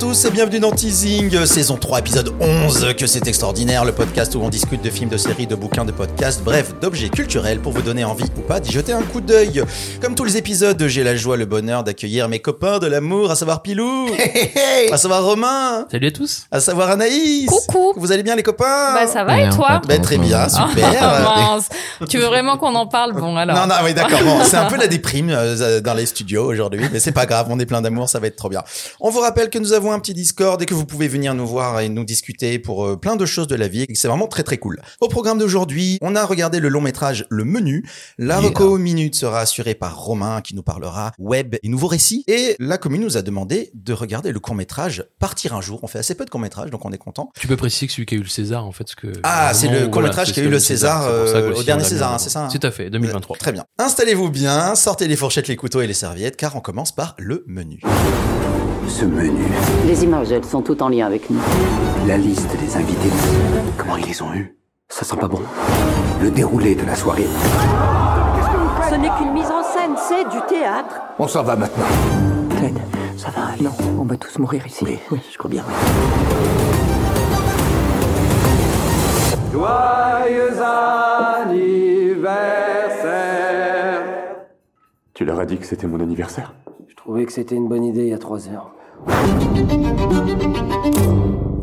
Tous et bienvenue dans Teasing, saison 3, épisode 11, que c'est extraordinaire, le podcast où on discute de films, de séries, de bouquins, de podcasts, bref, d'objets culturels pour vous donner envie ou pas d'y jeter un coup d'œil. Comme tous les épisodes, j'ai la joie, le bonheur d'accueillir mes copains de l'amour, à savoir Pilou, à savoir Romain, Salut à tous. à savoir Anaïs. Coucou. Vous allez bien les copains? Bah ça va et toi? Bah, Très bien, super. Ah, mince. Tu veux vraiment qu'on en parle? Bon alors. Non, non, oui, d'accord. Bon, c'est un peu la déprime euh, dans les studios aujourd'hui, mais c'est pas grave, on est plein d'amour, ça va être trop bien. On vous rappelle que nous avons un petit Discord et que vous pouvez venir nous voir et nous discuter pour euh, plein de choses de la vie. C'est vraiment très très cool. Au programme d'aujourd'hui, on a regardé le long métrage Le Menu. La Yeah. reco minute sera assurée par Romain qui nous parlera web et nouveaux récits. Et la commune nous a demandé de regarder le court métrage Partir un jour. On fait assez peu de court métrage, donc on est content. Tu peux préciser que celui qui a eu le César, en fait, ce que. Ah, c'est le vraiment, court-métrage c'est qui a eu le César, que euh, au dernier César, hein, c'est ça, hein Tout à fait, 2023. Très bien. Installez-vous bien, sortez les fourchettes, les couteaux et les serviettes, car on commence par le menu. Ce menu, Les images, elles sont toutes en lien avec nous. la liste des invités, comment ils les ont eus? Ça sent pas bon. Le déroulé de la soirée. Ce n'est qu'une mise en scène, c'est du théâtre. On s'en va maintenant. Ted, ça va? Aller. Non, on va tous mourir ici. Oui, je crois bien. Tu leur as dit que c'était mon anniversaire? Je trouvais que c'était une bonne idée il y a trois heures.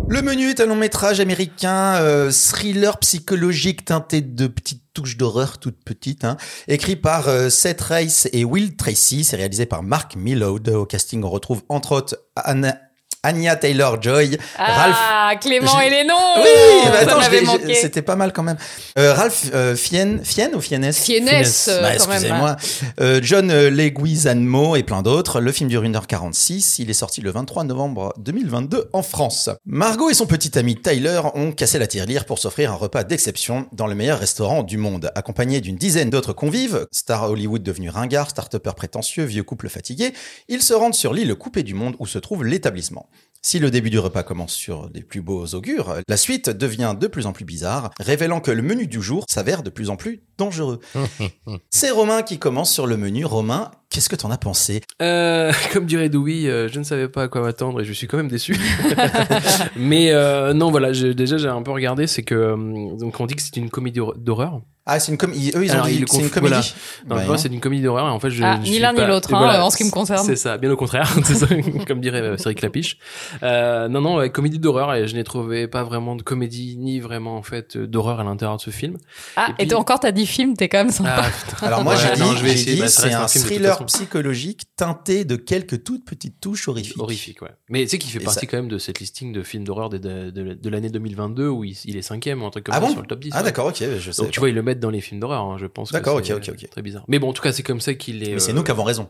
Le menu est un long métrage américain, euh, thriller psychologique teinté de petites touches d'horreur toutes petites, hein, écrit par euh, Seth Rice et Will Tracy. C'est réalisé par Mark Millowd. Au casting, on retrouve entre autres Anna- Anya Taylor-Joy, Ralph Ah, Clément Je- et les noms Oui, attends, manqué. c'était pas mal quand même. Euh, Ralph euh, Fiennes, Fiennes ou Fiennes? Fiennes, euh, Bah, excusez-moi. Euh, John euh, Leguizamo et plein d'autres. Le film dure 1h46. Il est sorti le 23 novembre 2022 en France. Margot et son petit ami Tyler ont cassé la tirelire pour s'offrir un repas d'exception dans le meilleur restaurant du monde. Accompagnés d'une dizaine d'autres convives, star Hollywood devenu ringard, start-upper prétentieux, vieux couple fatigué, ils se rendent sur l'île coupée du monde où se trouve l'établissement. Si le début du repas commence sur des plus beaux augures, la suite devient de plus en plus bizarre, révélant que le menu du jour s'avère de plus en plus dangereux. C'est Romain qui commence sur le menu. Romain, qu'est-ce que t'en as pensé? Euh, comme dirait Dewey, euh, je ne savais pas à quoi m'attendre et je suis quand même déçu. Mais euh, non, voilà, déjà j'ai un peu regardé, c'est que euh, donc on dit que c'est une comédie hor- d'horreur. Ah, c'est une comédie. Eux, ils ont Alors, dit ils c'est une comédie. Non, Ouais, moi, c'est une comédie d'horreur et en fait je, Ah, je ni l'un ni l'autre, hein, en ce qui me concerne. C'est ça, bien au contraire, c'est ça, comme dirait euh, Cédric Lapiche. Euh, non, non, ouais, comédie d'horreur et je n'ai trouvé pas vraiment de comédie ni vraiment en fait euh, d'horreur à l'intérieur de ce film. Ah, Et toi encore, t'as dit film, t'es quand même sympa. Ah. Alors moi, Ouais, j'ai dit, non, je vais essayer, dit, bah, c'est un film thriller psychologique teinté de quelques toutes petites touches horrifiques. horrifique, ouais. Mais tu sais qu'il fait Et partie ça- quand même de cette listing de films d'horreur de, de, de- de l'année 2022 où il, il est cinquième ou un truc comme Ah ça sur le top 10. Ah d'accord, ok, je sais. Donc tu vois, ils le dans les films d'horreur, hein, je pense. que D'accord, c'est, ok, ok, ok. Très bizarre. Mais bon, en tout cas, c'est comme ça qu'il est. Mais c'est nous qui avons raison.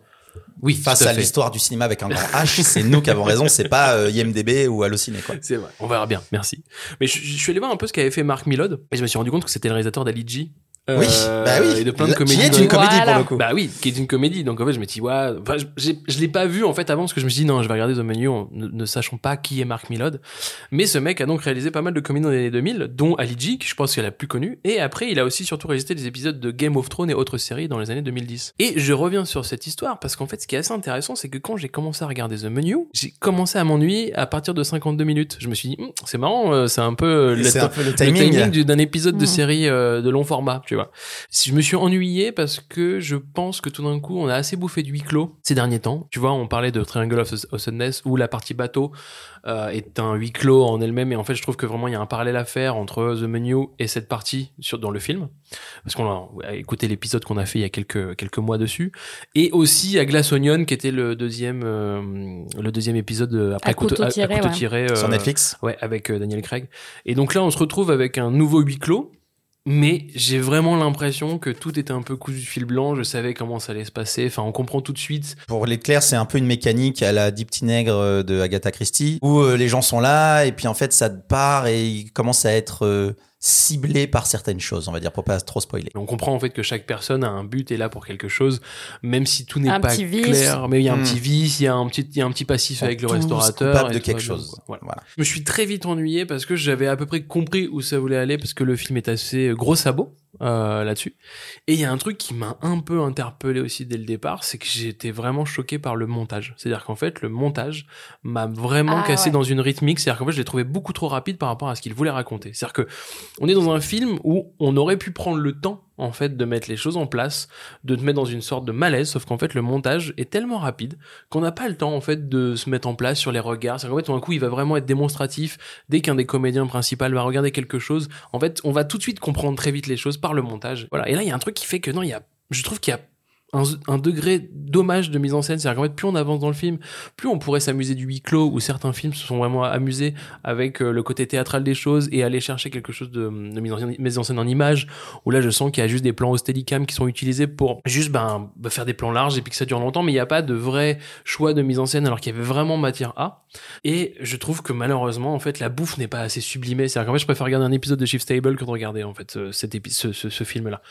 Oui, Face à l'histoire du cinéma avec un grand H, c'est nous qui avons raison, c'est pas euh, IMDB ou Allociné quoi. C'est vrai. On verra bien. Merci. Mais je, je suis allé voir un peu ce qu'avait fait Mark Millod et je me suis rendu compte que c'était le réalisateur d'Ali G. Oui, Euh, bah oui. Et de plein de comédies. Qui est une comédie pour le coup. Bah oui, qui est une comédie. Donc en fait, je me dis, ouais, enfin, je, l'ai pas vu en fait avant parce que je me suis dit, non, je vais regarder The Menu en ne, ne sachant pas qui est Mark Millod. Mais ce mec a donc réalisé pas mal de comédies dans les années 2000, dont Ali G, qui je pense qu'elle a la plus connue. Et après, il a aussi surtout réalisé des épisodes de Game of Thrones et autres séries dans les années 2010. Et je reviens sur cette histoire parce qu'en fait, ce qui est assez intéressant, c'est que quand j'ai commencé à regarder The Menu, j'ai commencé à m'ennuyer à partir de 52 minutes. Je me suis dit, Hum, c'est marrant, euh, c'est un peu euh, le un peu le le timing. timing du- d'un épisode de Mhm. série euh, de long format, tu vois. Si je me suis ennuyé parce que je pense que tout d'un coup, on a assez bouffé de huis clos ces derniers temps. Tu vois, on parlait de Triangle of Awesomeness où la partie bateau euh, est un huis clos en elle-même et en fait, je trouve que vraiment il y a un parallèle à faire entre The Menu et cette partie sur dans le film parce qu'on a écouté l'épisode qu'on a fait il y a quelques quelques mois dessus et aussi à Glass Onion qui était le deuxième euh, le deuxième épisode euh, après À couteau à- à tiré, couteau ouais. tiré, Sur Netflix. Ouais, avec euh, Daniel Craig. Et donc là, on se retrouve avec un nouveau huis clos. Mais j'ai vraiment l'impression que tout était un peu cousu de fil blanc. Je savais comment ça allait se passer. Enfin, on comprend tout de suite. Pour l'éclair, c'est un peu une mécanique à la Deep Nègre euh, de Agatha Christie, où euh, les gens sont là, et puis en fait, ça part et ils commencent à être ciblés par certaines choses, on va dire, pour pas trop spoiler. On comprend en fait que chaque personne a un but et là pour quelque chose, même si tout n'est pas petit vice. clair. Mais il y a un Hmm. petit vice, il y a un petit, il y a un petit passif avec le restaurateur. et de quelque bien, chose. Voilà. Je me suis très vite ennuyé parce que j'avais à peu près compris où ça voulait aller parce que le film est assez gros sabot. Euh, là-dessus. Et il y a un truc qui m'a un peu interpellé aussi dès le départ, c'est que j'étais vraiment choqué par le montage. C'est-à-dire qu'en fait, le montage m'a vraiment Ah, cassé ouais. dans une rythmique. C'est-à-dire qu'en fait, je l'ai trouvé beaucoup trop rapide par rapport à ce qu'il voulait raconter. C'est-à-dire que on est dans un film où on aurait pu prendre le temps en fait de mettre les choses en place, de te mettre dans une sorte de malaise, sauf qu'en fait le montage est tellement rapide qu'on n'a pas le temps en fait de se mettre en place sur les regards. C'est qu'en fait tout d'un coup il va vraiment être démonstratif dès qu'un des comédiens principaux va regarder quelque chose. En fait on va tout de suite comprendre très vite les choses par le montage. Voilà. Et là il y a un truc qui fait que non il y a, je trouve qu'il y a un, un degré dommage de mise en scène, c'est-à-dire qu'en fait plus on avance dans le film, plus on pourrait s'amuser du huis clos où certains films se sont vraiment amusés avec euh, le côté théâtral des choses et aller chercher quelque chose de, de mise, en scène, mise en scène en images où là je sens qu'il y a juste des plans au steadicam qui sont utilisés pour juste ben bah, faire des plans larges et puis que ça dure longtemps. Mais il n'y a pas de vrai choix de mise en scène alors qu'il y avait vraiment matière à. Et je trouve que malheureusement en fait la bouffe n'est pas assez sublimée. C'est-à-dire qu'en fait je préfère regarder un épisode de Shift Table que de regarder en fait cet ce, ce, ce film là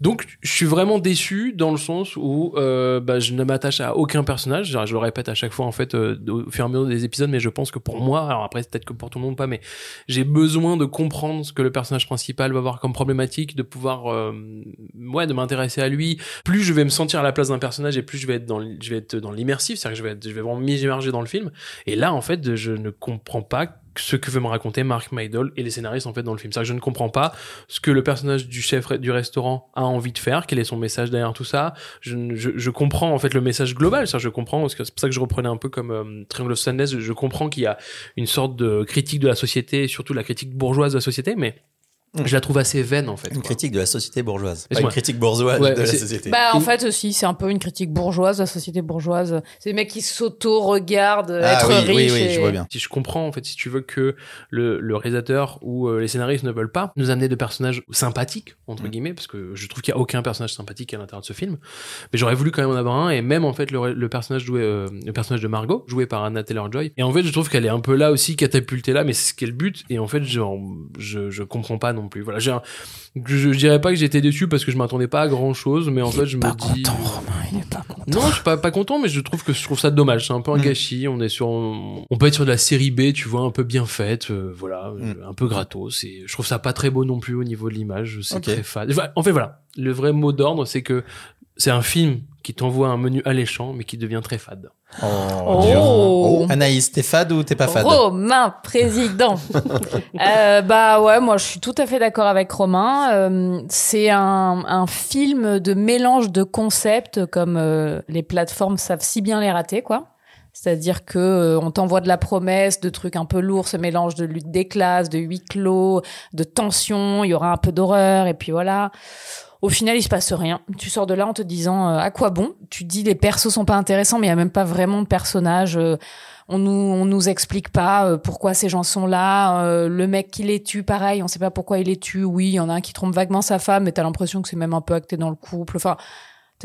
donc je suis vraiment déçu dans le sens où euh, bah, je ne m'attache à aucun personnage je le répète à chaque fois en fait euh, au fur et à mesure des épisodes mais je pense que pour moi alors après peut-être que pour tout le monde pas mais j'ai besoin de comprendre ce que le personnage principal va avoir comme problématique, de pouvoir, euh, ouais, de m'intéresser à lui. Plus je vais me sentir à la place d'un personnage et plus je vais être dans, je vais être dans l'immersif, c'est-à-dire que je vais, être- je vais vraiment m'immerger dans le film. Et là, en fait, je ne comprends pas ce que veut me raconter Mark Maidol et les scénaristes en fait dans le film. C'est-à-dire que je ne comprends pas ce que le personnage du chef du restaurant a envie de faire, quel est son message derrière tout ça. Je, je, je comprends en fait le message global, ça je comprends parce que c'est pour ça que je reprenais un peu comme euh, Triangle of Sadness, je, je comprends qu'il y a une sorte de critique de la société, surtout la critique bourgeoise de la société, mais. Je la trouve assez vaine en fait. Une quoi. critique de la société bourgeoise. Pas une critique bourgeoise Ouais, de la société. Bah, en fait, aussi, c'est un peu une critique bourgeoise, la société bourgeoise. C'est des mecs qui s'auto-regardent ah être oui, riches. oui, oui, et- je vois bien. Si je comprends en fait, si tu veux que le, le réalisateur ou euh, les scénaristes ne veulent pas nous amener de personnages sympathiques entre Mm. guillemets, parce que je trouve qu'il y a aucun personnage sympathique à l'intérieur de ce film, mais j'aurais voulu quand même en avoir un et même en fait le, le personnage joué, euh, le personnage de Margot joué par Anna Taylor Joy. Et en fait, je trouve qu'elle est un peu là aussi catapultée là, mais c'est ce qui est le but. Et en fait, genre, je je comprends pas non plus. Voilà, j'ai un, je, je dirais pas que j'étais déçu parce que je m'attendais pas à grand chose, mais en fait, je me dis. il est pas content. Non, je suis pas, pas content, mais je trouve que je trouve ça dommage. C'est un peu un Mm. gâchis. On est sur, on, peut être sur de la série B, tu vois, un peu bien faite, euh, voilà, Mm. euh, un peu gratos. Et je trouve ça pas très beau non plus au niveau de l'image. C'est très fade. Enfin, En fait, voilà. Le vrai mot d'ordre, c'est que c'est un film qui t'envoie un menu alléchant, mais qui devient très fade. Oh, Oh. Oh, Anaïs, t'es fade ou t'es pas fade? Romain, président. euh, bah ouais, moi je suis tout à fait d'accord avec Romain. Euh, c'est un, un film de mélange de concepts comme euh, les plateformes savent si bien les rater, quoi. C'est-à-dire que euh, on t'envoie de la promesse, de trucs un peu lourds, ce mélange de lutte des classes, de huis clos, de tension, il y aura un peu d'horreur, et puis voilà. Au final, il se passe rien. Tu sors de là en te disant euh, à quoi bon? Tu dis les persos sont pas intéressants, mais il y a même pas vraiment de personnages. euh, on nous on nous explique pas euh, pourquoi ces gens sont là. euh, le mec qui les tue, pareil, on sait pas pourquoi il les tue. Oui, il y en a un qui trompe vaguement sa femme, mais t'as l'impression que c'est même un peu acté dans le couple. Enfin,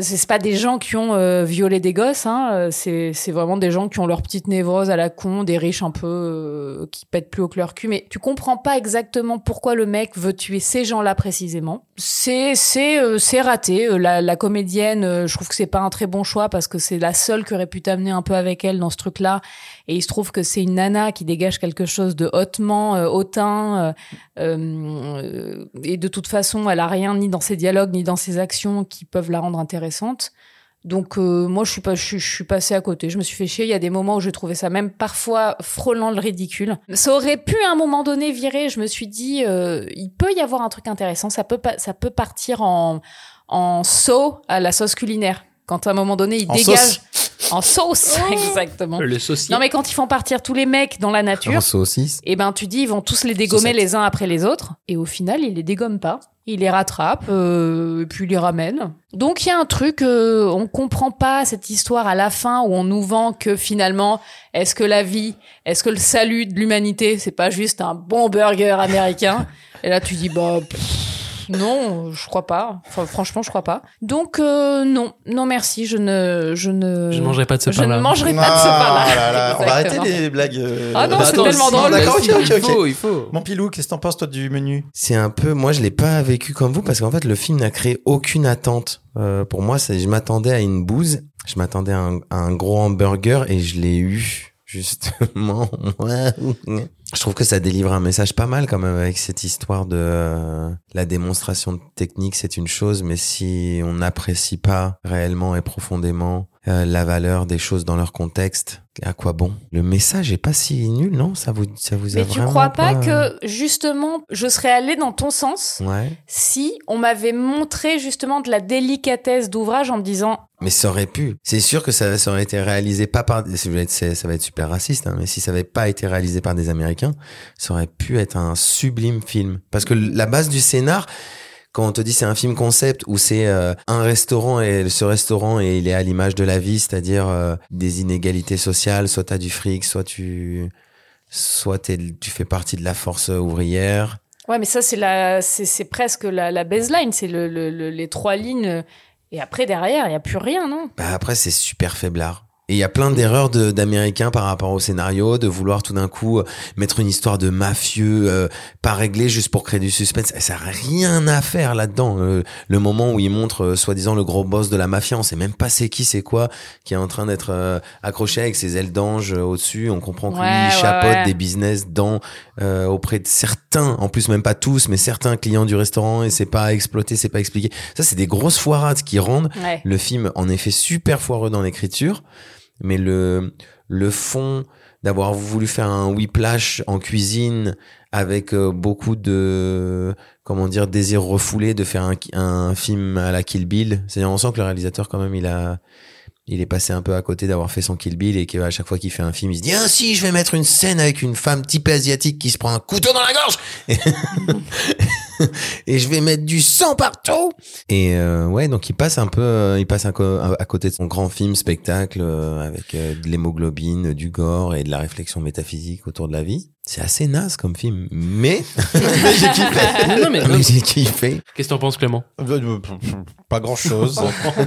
c'est pas des gens qui ont euh, violé des gosses, hein. euh, C'est c'est vraiment des gens qui ont leur petite névrose à la con, des riches un peu euh, qui pètent plus haut que leur cul. Mais tu comprends pas exactement pourquoi le mec veut tuer ces gens-là précisément. C'est c'est euh, c'est raté. Euh, La, la comédienne, euh, je trouve que c'est pas un très bon choix parce que c'est la seule qui aurait pu t'amener un peu avec elle dans ce truc-là. Et il se trouve que c'est une nana qui dégage quelque chose de hautement euh, hautain. euh, euh, et de toute façon, elle a rien ni dans ses dialogues ni dans ses actions qui peuvent la rendre intéressante. Donc euh, moi je suis pas je, suis- je suis passée à côté, je me suis fait chier, il y a des moments où j'ai trouvé ça même parfois frôlant le ridicule. Ça aurait pu à un moment donné virer, je me suis dit euh, il peut y avoir un truc intéressant, ça peut pas ça peut partir en en saut à la sauce culinaire. Quand à un moment donné il En dégage sauce en sauce exactement. Le saucier. Non mais quand ils font partir tous les mecs dans la nature, En saucisse. et ben tu dis ils vont tous les dégommer Saucette. les uns après les autres et au final ils les dégomment pas il les rattrape euh, et puis il les ramène donc il y a un truc euh, on comprend pas cette histoire à la fin où on nous vend que finalement est-ce que la vie est-ce que le salut de l'humanité c'est pas juste un bon burger américain? Et là tu dis bah pff, non je crois pas enfin, franchement je crois pas donc euh, non non merci je ne je ne Je ne mangerai pas de ce je pain-là. ne mangerai pas de ce Ah pain-là là là, On va arrêter les blagues. euh, Ah non, bah, c'est tellement drôle. D'accord, ok, Si, ok, il ok. faut, il faut. Mon pilou, qu'est-ce que t'en penses toi du menu? C'est un peu, moi je l'ai pas vécu comme vous parce qu'en fait le film n'a créé aucune attente. Euh, pour moi, c'est, je m'attendais à une bouse, je m'attendais à un, à un gros hamburger et je l'ai eu Justement, ouais. Je trouve que ça délivre un message pas mal quand même avec cette histoire de euh, la démonstration technique, c'est une chose, mais si on n'apprécie pas réellement et profondément euh, la valeur des choses dans leur contexte, à quoi bon? Le message est pas si nul, non? Ça vous, ça vous a Mais tu crois pas que justement je serais allée dans ton sens Ouais. si on m'avait montré justement de la délicatesse d'ouvrage en me disant Mais ça aurait pu. C'est sûr que ça, ça aurait été réalisé pas par. Ça va être, ça va être super raciste, hein, mais si ça avait pas été réalisé par des Américains, ça aurait pu être un sublime film. Parce que la base du scénar, quand on te dit c'est un film concept où c'est euh, un restaurant et ce restaurant et il est à l'image de la vie, c'est-à-dire euh, des inégalités sociales, soit t'as du fric, soit tu, soit tu fais partie de la force ouvrière. ouais mais ça c'est la c'est presque la, la baseline c'est le, le- le- les trois lignes et après derrière il y a plus rien non? Bah après, c'est super faiblard. Et il y a plein d'erreurs de- d'Américains par rapport au scénario, de vouloir tout d'un coup euh, mettre une histoire de mafieux euh, pas réglée juste pour créer du suspense. Ça n'a rien à faire là-dedans. Euh, le moment où ils montrent euh, soi-disant le gros boss de la mafia, on sait même pas c'est qui, c'est quoi, qui est en train d'être euh, accroché avec ses ailes d'ange euh, au-dessus. On comprend que lui, il chapeaute ouais. des business dans euh, auprès de certains, en plus même pas tous, mais certains clients du restaurant et c'est pas exploité, c'est pas expliqué. Ça, c'est des grosses foirades qui rendent le film, en effet, super foireux dans l'écriture, mais le, le fond d'avoir voulu faire un whiplash en cuisine avec euh, beaucoup de, comment dire, désir refoulé de faire un, un film à la Kill Bill. C'est-à-dire, on sent que le réalisateur, quand même, il a, il est passé un peu à côté d'avoir fait son Kill Bill et qu'à chaque fois qu'il fait un film, il se dit, ah si, je vais mettre une scène avec une femme type asiatique qui se prend un couteau dans la gorge. et je vais mettre du sang partout. Et euh, ouais, donc il passe un peu, euh, il passe à côté de son grand film spectacle euh, avec euh, de l'hémoglobine, du gore et de la réflexion métaphysique autour de la vie. C'est assez naze comme film, mais, mais j'ai kiffé. Non, mais- Mais j'ai kiffé. Qu'est-ce que t'en penses, Clément? Pas grand chose.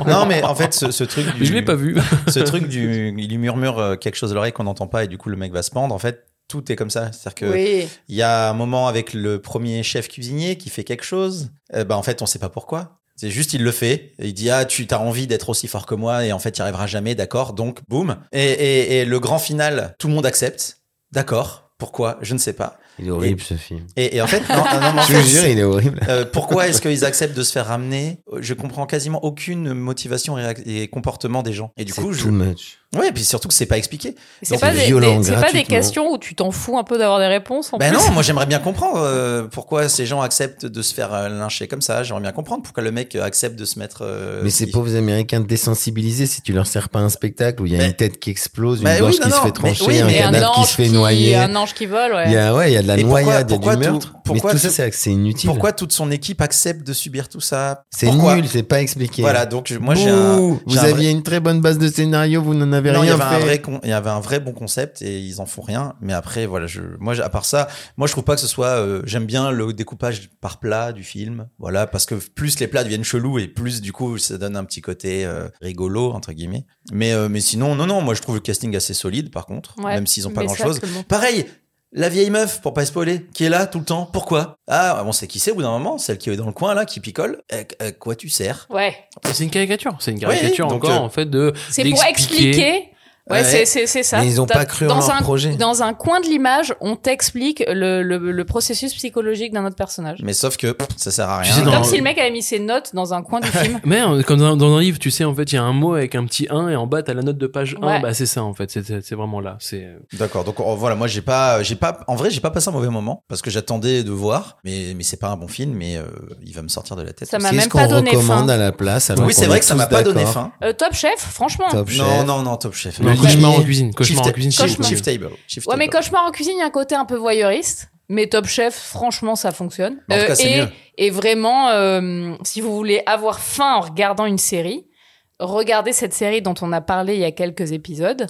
non, mais en fait, ce, ce truc du. Je l'ai pas vu. ce truc du. Il lui murmure quelque chose à l'oreille qu'on n'entend pas et du coup, le mec va se pendre. En fait, tout est comme ça. C'est-à-dire que. oui Il y a un moment avec le premier chef cuisinier qui fait quelque chose. Euh, bah, en fait, on sait pas pourquoi. C'est juste, il le fait. Il dit, ah, tu as envie d'être aussi fort que moi. Et en fait, il n'y arrivera jamais. D'accord. Donc, boum. Et, et, et le grand final, tout le monde accepte. D'accord. Pourquoi? Je ne sais pas. Il est horrible ce film. Et, et en fait, non, non, non, Je fait, vous jure, il est horrible. euh, pourquoi est-ce qu'ils acceptent de se faire ramener? Je comprends quasiment aucune motivation et, comportement des gens. Et du C'est coup, je... too much. Ouais, et puis surtout que c'est pas expliqué. c'est pas, des, violent des- c'est pas des questions où tu t'en fous un peu d'avoir des réponses en Ben plus non, moi j'aimerais bien comprendre euh, pourquoi ces gens acceptent de se faire euh, lyncher comme ça. J'aimerais bien comprendre pourquoi le mec euh, accepte de se mettre. euh, Mais ces pauvres Américains désensibilisés, si tu leur sers pas un spectacle où il y a Mais- une tête qui explose, une gorge oui, non, qui se fait mais trancher, oui, un mais Et un cadavre qui ange se fait qui- noyer. un ange qui vole ouais Il y a, ouais, il y a de la Et pourquoi- noyade, il y a du tout- meurtre. pourquoi mais tout ça, tout- c'est c'est inutile. Pourquoi toute son équipe accepte de subir tout ça? C'est nul, c'est pas expliqué. Voilà, donc moi j'ai Vous aviez une très bonne base de scénario, vous n'en avez Il y avait un vrai con- il y avait un vrai bon concept et ils en font rien. Mais après, voilà, je, moi, à part ça, moi, je trouve pas que ce soit. euh, J'aime bien le découpage par plat du film, voilà, parce que plus les plats deviennent chelous et plus du coup, ça donne un petit côté euh, rigolo entre guillemets. Mais euh, mais sinon, non, non, moi, je trouve le casting assez solide, par contre, Ouais, même s'ils ont pas grand chose. Pareil. La vieille meuf, pour pas spoiler, qui est là tout le temps. Pourquoi? Ah, on sait qui c'est au bout d'un moment, celle qui est dans le coin là, qui picole. Euh, euh, quoi tu sers? Ouais C'est une caricature. C'est une Oui, caricature donc, encore, euh, en fait, de. c'est pour expliquer Ouais, Ouais. c'est- c'est c'est ça. Mais ils ont T'as- pas cru en dans leur un, projet. Dans un coin de l'image, on t'explique le, le, le processus psychologique d'un autre personnage. Mais sauf que pff, ça sert à rien. Tu sais, dans- Comme si le mec avait mis ses notes dans un coin du film. Mais comme dans, dans un livre, tu sais, en fait, il y a un mot avec un petit 1 et en bas, t'as la note de page 1. Ouais. Bah, c'est ça, en fait. C'est- C'est c'est vraiment là. C'est. euh, D'accord. Donc oh, voilà, moi j'ai pas, j'ai pas, en vrai j'ai pas passé un mauvais moment parce que j'attendais de voir, mais mais c'est pas un bon film, mais euh, il va me sortir de la tête. Ça m'a Qu'est-ce même qu'on pas donné recommande faim. à la place alors Oui, c'est vrai que ça m'a pas donné faim. Euh, Top Chef, franchement. Top Non, Chef. non, non, Top Chef. Non, cauchemar en cuisine. Cauchemar en cuisine. Chief Table. Chief Ouais, mais. Cauchemar en cuisine, il y a un côté un peu voyeuriste. Mais Top Chef, franchement, ça fonctionne. En tout cas, c'est et, mieux. et vraiment, euh, si vous voulez avoir faim en regardant une série, regardez cette série dont on a parlé il y a quelques épisodes.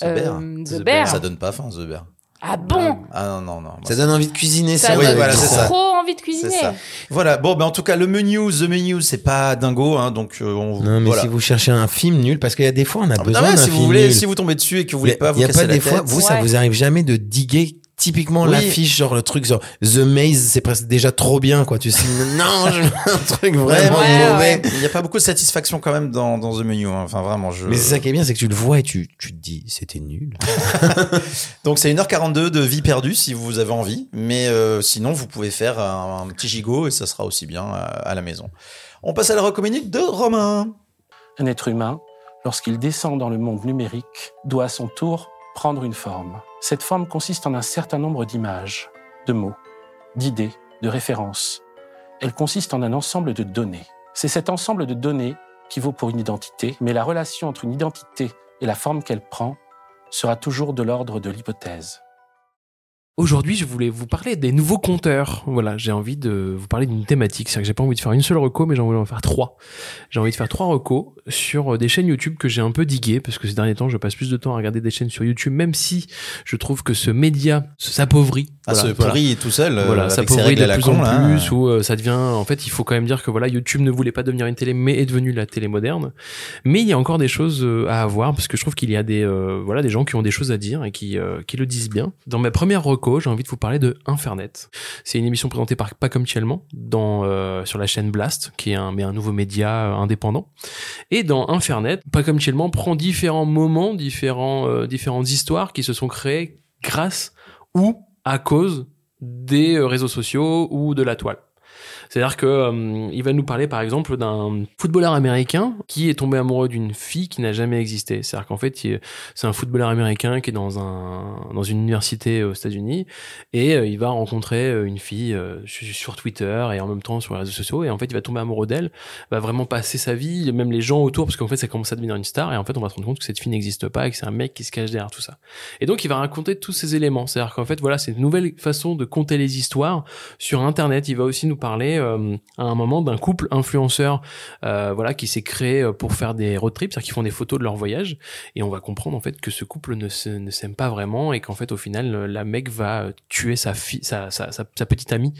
The Bear. Euh, The The Bear. Bear. Ça donne pas faim, The Bear. Ah bon Ah non, non, non. Ça donne envie de cuisiner Ça ça. Oui, donne voilà, c'est ça. trop envie de C'est cuisiner. ça. Voilà. Bon, ben en tout cas, le menu, The Menu, c'est pas dingo, hein, donc euh, on. Non, mais voilà. si vous cherchez un film nul, parce qu'il y a des fois on a Ah, besoin d'un si film vous voulez, nul. si vous tombez dessus et que vous Il voulez pas il vous y a casser pas la des tête. fois, vous, ça vous arrive jamais de diguer typiquement Oui. l'affiche, genre le truc, genre The Maze, c'est presque déjà trop bien, quoi. Tu sais, non, je veux un truc vraiment Ouais, mauvais. ouais. Il n'y a pas beaucoup de satisfaction quand même dans, dans The Menu. hein. Enfin, vraiment, je. Mais c'est ça qui est bien, c'est que tu le vois et tu, tu te dis, c'était nul. Donc, c'est 1h42 de vie perdue si vous avez envie. Mais euh, sinon, vous pouvez faire un, un petit gigot et ça sera aussi bien à, à la maison. On passe à la recommandée de Romain. Un être humain, lorsqu'il descend dans le monde numérique, doit à son tour prendre une forme. Cette forme consiste en un certain nombre d'images, de mots, d'idées, de références. Elle consiste en un ensemble de données. C'est cet ensemble de données qui vaut pour une identité, mais la relation entre une identité et la forme qu'elle prend sera toujours de l'ordre de l'hypothèse. Aujourd'hui, je voulais vous parler des nouveaux compteurs. Voilà, j'ai envie de vous parler d'une thématique. C'est-à-dire que j'ai pas envie de faire une seule reco, mais j'ai envie d'en faire trois. J'ai envie de faire trois recos sur euh, des chaînes YouTube que j'ai un peu diguées, parce que ces derniers temps, je passe plus de temps à regarder des chaînes sur YouTube, même si je trouve que ce média s'appauvrit. Ah, Voilà, pourrit tout seul. euh, voilà, règles de la plus con, en plus, où euh, ça devient, en fait, il faut quand même dire que voilà, YouTube ne voulait pas devenir une télé, mais est devenu la télé moderne. Mais il y a encore des choses à avoir, parce que je trouve qu'il y a des, euh, voilà, des gens qui ont des choses à dire et qui, euh, qui le disent bien. Dans ma première reco, j'ai envie de vous parler de Infernet. C'est une émission présentée par Pas comme dans, euh, sur la chaîne Blast, qui est un, mais un nouveau média euh, indépendant. Et dans Infernet, Pas comme prend différents moments, différents, euh, différentes histoires qui se sont créées grâce ou à cause des euh, réseaux sociaux ou de la toile. C'est-à-dire que euh, il va nous parler par exemple d'un footballeur américain qui est tombé amoureux d'une fille qui n'a jamais existé. C'est-à-dire qu'en fait, c'est un footballeur américain qui est dans un dans une université aux États-Unis et euh, il va rencontrer euh, une fille sur Twitter et en même temps sur les réseaux sociaux et en fait, il va tomber amoureux d'elle, va vraiment passer sa vie, même les gens autour parce qu'en fait, ça commence à devenir une star et en fait, on va se rendre compte que cette fille n'existe pas et que c'est un mec qui se cache derrière tout ça. Et donc, il va raconter tous ces éléments. C'est-à-dire qu'en fait, voilà, c'est une nouvelle façon de compter les histoires sur Internet. Il va aussi nous parler euh, à un moment d'un couple influenceur, euh, voilà, qui s'est créé euh, pour faire des road trips, c'est-à-dire qu'ils font des photos de leur voyage. Et on va comprendre en fait que ce couple ne se- ne s'aime pas vraiment et qu'en fait, au final, la mec va tuer sa fille, sa, sa, sa, sa petite amie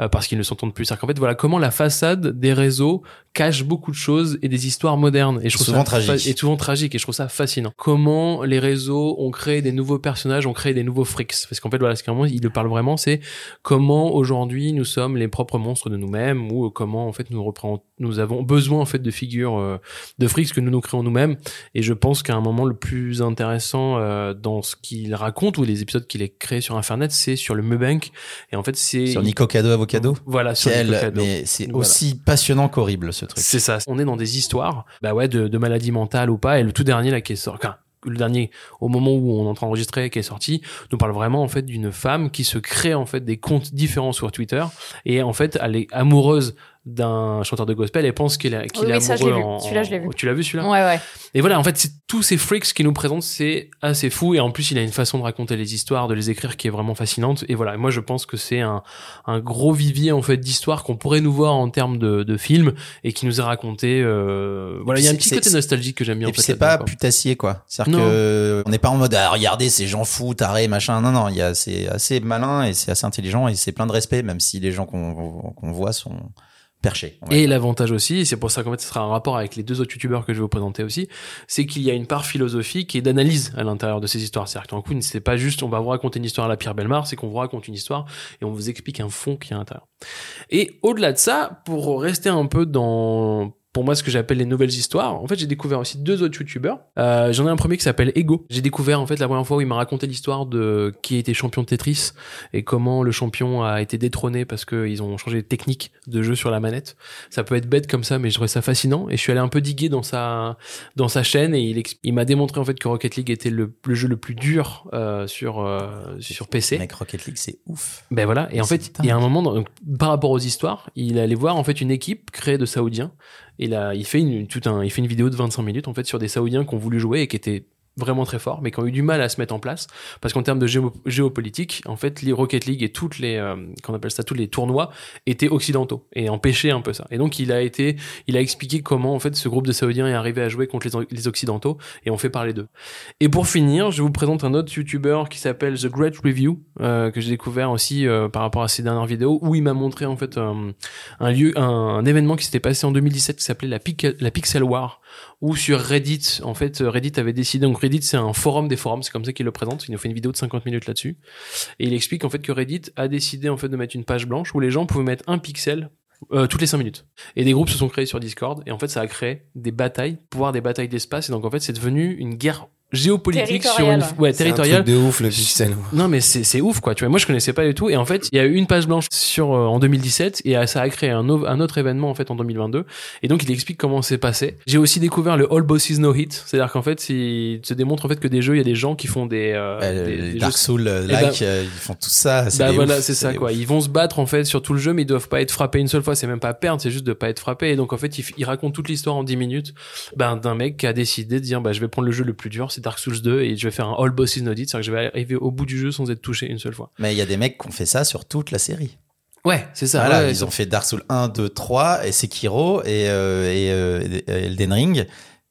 euh, parce qu'ils ne s'entendent plus. C'est-à-dire qu'en fait, voilà comment la façade des réseaux cache beaucoup de choses et des histoires modernes. Et je trouve Souvent ça tragique. Et souvent tragique. Et je trouve ça fascinant. Comment les réseaux ont créé des nouveaux personnages, ont créé des nouveaux freaks. Parce qu'en fait, voilà, ce qu'il il le parle vraiment, c'est comment aujourd'hui nous sommes les propres monstres de nous-mêmes ou comment en fait nous reprend, nous avons besoin en fait de figures euh, de freaks que nous nous créons nous-mêmes. Et je pense qu'à un moment le plus intéressant euh, dans ce qu'il raconte ou les épisodes qu'il a créés sur Internet, c'est sur le Mubank. Et en fait, c'est Sur Nico Cado Avocado. Voilà, sur Nico Cado. mais c'est Voilà. aussi passionnant qu'horrible ce truc. C'est ça. On est dans des histoires, bah ouais, de, de maladies mentales ou pas. Et le tout dernier là qui est sorti, le dernier au moment où on est en train d'enregistrer qui est sorti, nous parle vraiment en fait d'une femme qui se crée en fait des comptes différents sur Twitter. Et en fait elle est amoureuse d'un chanteur de gospel et pense qu'il est, qu'il Oui, est oui, ça, je l'ai amoureux vu. en- Celui-là, je l'ai vu. Tu l'as vu celui-là Ouais, ouais. et voilà, en fait, c'est tous ces freaks qu'il nous présente, c'est assez fou. Et en plus, il a une façon de raconter les histoires, de les écrire qui est vraiment fascinante. Et voilà, moi, je pense que c'est un, un gros vivier, en fait, d'histoires qu'on pourrait nous voir en termes de, de films et qui nous est raconté, euh, voilà, il y a un petit côté nostalgique que j'aime bien. Et en puis fait, c'est pas putassier quoi. C'est-à-dire Non. que on n'est pas en mode ah, regardez ces gens fous, tarés, machin. Non non, il y a c'est assez malin et c'est assez intelligent et c'est plein de respect même si les gens qu'on qu'on voit sont Et l'avantage aussi, et c'est pour ça qu'en fait ce sera un rapport avec les deux autres youtubeurs que je vais vous présenter aussi, c'est qu'il y a une part philosophique et d'analyse à l'intérieur de ces histoires. C'est-à-dire qu'en coup, c'est pas juste on va vous raconter une histoire à la Pierre Belmar, c'est qu'on vous raconte une histoire et on vous explique un fond qui est à l'intérieur. Et au-delà de ça, pour rester un peu dans pour moi ce que j'appelle les nouvelles histoires. En fait, j'ai découvert aussi deux autres youtubeurs. Euh, J'en ai un premier qui s'appelle Ego. J'ai découvert en fait la première fois où il m'a raconté l'histoire de qui été champion de Tetris et comment le champion a été détrôné parce qu'ils ont changé de technique de jeu sur la manette. Ça peut être bête comme ça, mais je trouvais ça fascinant. Et je suis allé un peu diguer dans sa dans sa chaîne et il, il m'a démontré en fait que Rocket League était le, le jeu le plus dur euh, sur euh, sur PC. Mec Rocket League c'est ouf. Ben voilà, et en fait, il y a un moment, donc, par rapport aux histoires, il allait voir en fait une équipe créée de Saoudiens. Et là, il fait une, tout un, il fait une vidéo de 25 minutes en fait sur des Saoudiens qui ont voulu jouer et qui étaient vraiment très forts, mais qui ont eu du mal à se mettre en place parce qu'en termes de géo- géopolitique, en fait, les Rocket League et toutes les, euh, qu'on appelle ça, tous les tournois étaient occidentaux et empêchaient un peu ça. Et donc, il a été, il a expliqué comment en fait ce groupe de Saoudiens est arrivé à jouer contre les, occidentaux et on fait parler d'eux. Et pour finir, je vous présente un autre YouTuber qui s'appelle The Great Review, euh, que j'ai découvert aussi euh, par rapport à ses dernières vidéos, où il m'a montré en fait euh, un lieu, un, événement qui s'était passé en 2017 qui s'appelait la Pixel War, ou sur Reddit. En fait, Reddit avait décidé, donc Reddit c'est un forum des forums, c'est comme ça qu'il le présente. Il nous fait une vidéo de 50 minutes là-dessus. Et il explique en fait que Reddit a décidé en fait de mettre une page blanche où les gens pouvaient mettre un pixel euh, toutes les 5 minutes. Et des groupes se sont créés sur Discord et en fait ça a créé des batailles, pouvoir des batailles d'espace et donc en fait c'est devenu une guerre géopolitique sur une Territoriale. ouais C'est un territoriale truc de ouf le pixel. non mais c'est c'est ouf quoi tu vois moi je connaissais pas du tout et en fait il y a eu une page blanche sur euh, en 2017 et ça a créé un, un autre événement en fait en 2022 et donc il explique comment c'est passé j'ai aussi découvert le All Bosses No Hit c'est à dire qu'en fait il te démontre en fait que des jeux il y a des gens qui font des, euh, Euh, des- les des Dark Souls euh, Eh ben- like, euh, ils font tout ça. c'est bah voilà, c'est ça quoi. ouf. Ils vont se battre en fait sur tout le jeu, mais ils doivent pas être frappés une seule fois. C'est même pas perdre, c'est juste de pas être frappé. Et donc en fait, il raconte toute l'histoire en 10 minutes ben, d'un mec qui a décidé de dire bah je vais prendre le jeu le plus dur, c'est Dark Souls 2, et je vais faire un all bosses no c'est-à-dire que je vais arriver au bout du jeu sans être touché une seule fois. Mais il y a des mecs qui ont fait ça sur toute la série. Ouais, c'est ça. Voilà, ouais, ils ont fait Dark Souls 1, 2, 3 et Sekiro et, euh, et, euh, et Elden Ring.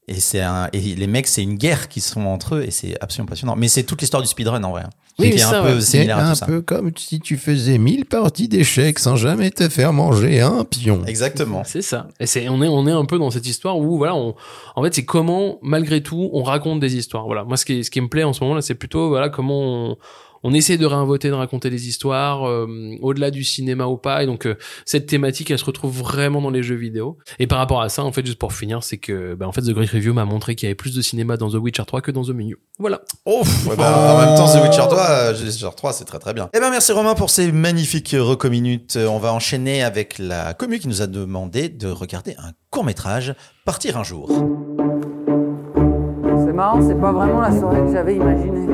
Et c'est un, et les mecs, c'est une guerre qui sont entre eux et c'est absolument passionnant. Mais c'est toute l'histoire du speedrun en vrai. hein, Oui, c'est un ça, peu ouais. C'est similaire à un tout ça. peu comme si tu faisais 1000 parties d'échecs sans jamais te faire manger un pion. Exactement. C'est ça. Et c'est on est on est un peu dans cette histoire où voilà, on en fait c'est comment malgré tout on raconte des histoires. Voilà, moi ce qui ce qui me plaît en ce moment là, c'est plutôt voilà comment on on essaie de réinventer, de raconter des histoires euh, au-delà du cinéma ou pas. Et donc euh, cette thématique, elle se retrouve vraiment dans les jeux vidéo. Et par rapport à ça, en fait, juste pour finir, c'est que bah, en fait The Great Review m'a montré qu'il y avait plus de cinéma dans The Witcher 3 que dans The Menu. Voilà. Ouf, ouais, bah, en même temps, The Witcher 3, euh, The Witcher 3, c'est très très bien. Eh ben, merci Romain pour ces magnifiques reco minutes. Euh, On va enchaîner avec la commu qui nous a demandé de regarder un court métrage, Partir un jour. C'est marrant, c'est pas vraiment la soirée que j'avais imaginée.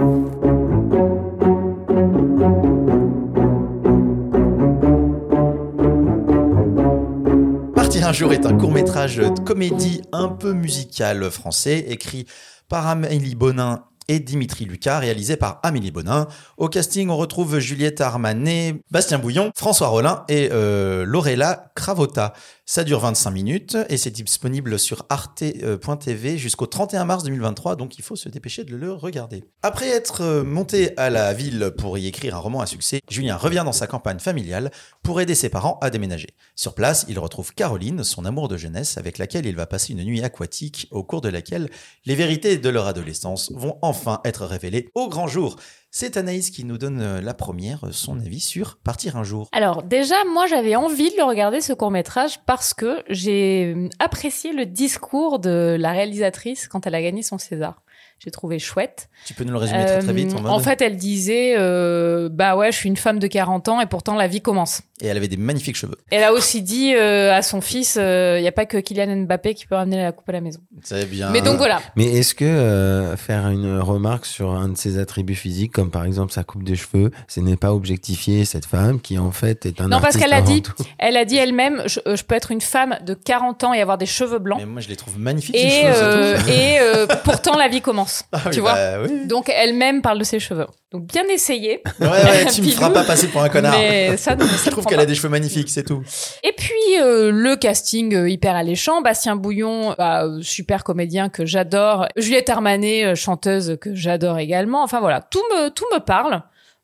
Un jour est un court métrage de comédie un peu musical français, écrit par Amélie Bonin et Dimitri Lucas, réalisé par Amélie Bonin. Au casting, on retrouve Juliette Armanet, Bastien Bouillon, François Rollin et euh, Lorella Cravota. Ça dure 25 minutes et c'est disponible sur arte.tv jusqu'au 31 mars 2023, donc il faut se dépêcher de le regarder. Après être euh, monté à la ville pour y écrire un roman à succès, Julien revient dans sa campagne familiale pour aider ses parents à déménager. Sur place, il retrouve Caroline, son amour de jeunesse, avec laquelle il va passer une nuit aquatique, au cours de laquelle les vérités de leur adolescence vont enfin être révélées au grand jour. C'est Anaïs qui nous donne euh, la première, euh, son avis sur Partir un jour. Alors déjà, moi j'avais envie de le regarder ce court métrage parce que j'ai euh, apprécié le discours de la réalisatrice quand elle a gagné son César. J'ai trouvé chouette. Tu peux nous le résumer très très vite Euh, en mode en fait, elle disait euh, bah ouais, je suis une femme de 40 ans et pourtant la vie commence. Et elle avait des magnifiques cheveux. Elle a aussi dit euh, à son fils, il n'y a pas que Kylian Mbappé qui peut ramener la coupe à la maison. C'est bien. Mais donc voilà. Mais est-ce que euh, faire une remarque sur un de ses attributs physiques, comme par exemple sa coupe de cheveux, ce n'est pas objectifier cette femme qui en fait est un Non, parce qu'elle a dit, tout? elle a dit elle-même, je, euh, je peux être une femme de 40 ans et avoir des cheveux blancs. Mais moi je les trouve magnifiques. ces Et, cheveux, euh, et euh, pourtant la vie commence. Ah oui, tu vois bah oui. Donc elle-même parle de ses cheveux. Donc bien essayé. Ouais, ouais, tu me feras pas passer pour un connard. Mais ça, ne- ça Je trouve qu'elle a des cheveux magnifiques, c'est tout. Et puis euh, le casting euh, hyper alléchant, Bastien Bouillon, bah, euh, super comédien que j'adore, Juliette Armanet, euh, chanteuse que j'adore également. Enfin voilà, tout me tout me parle.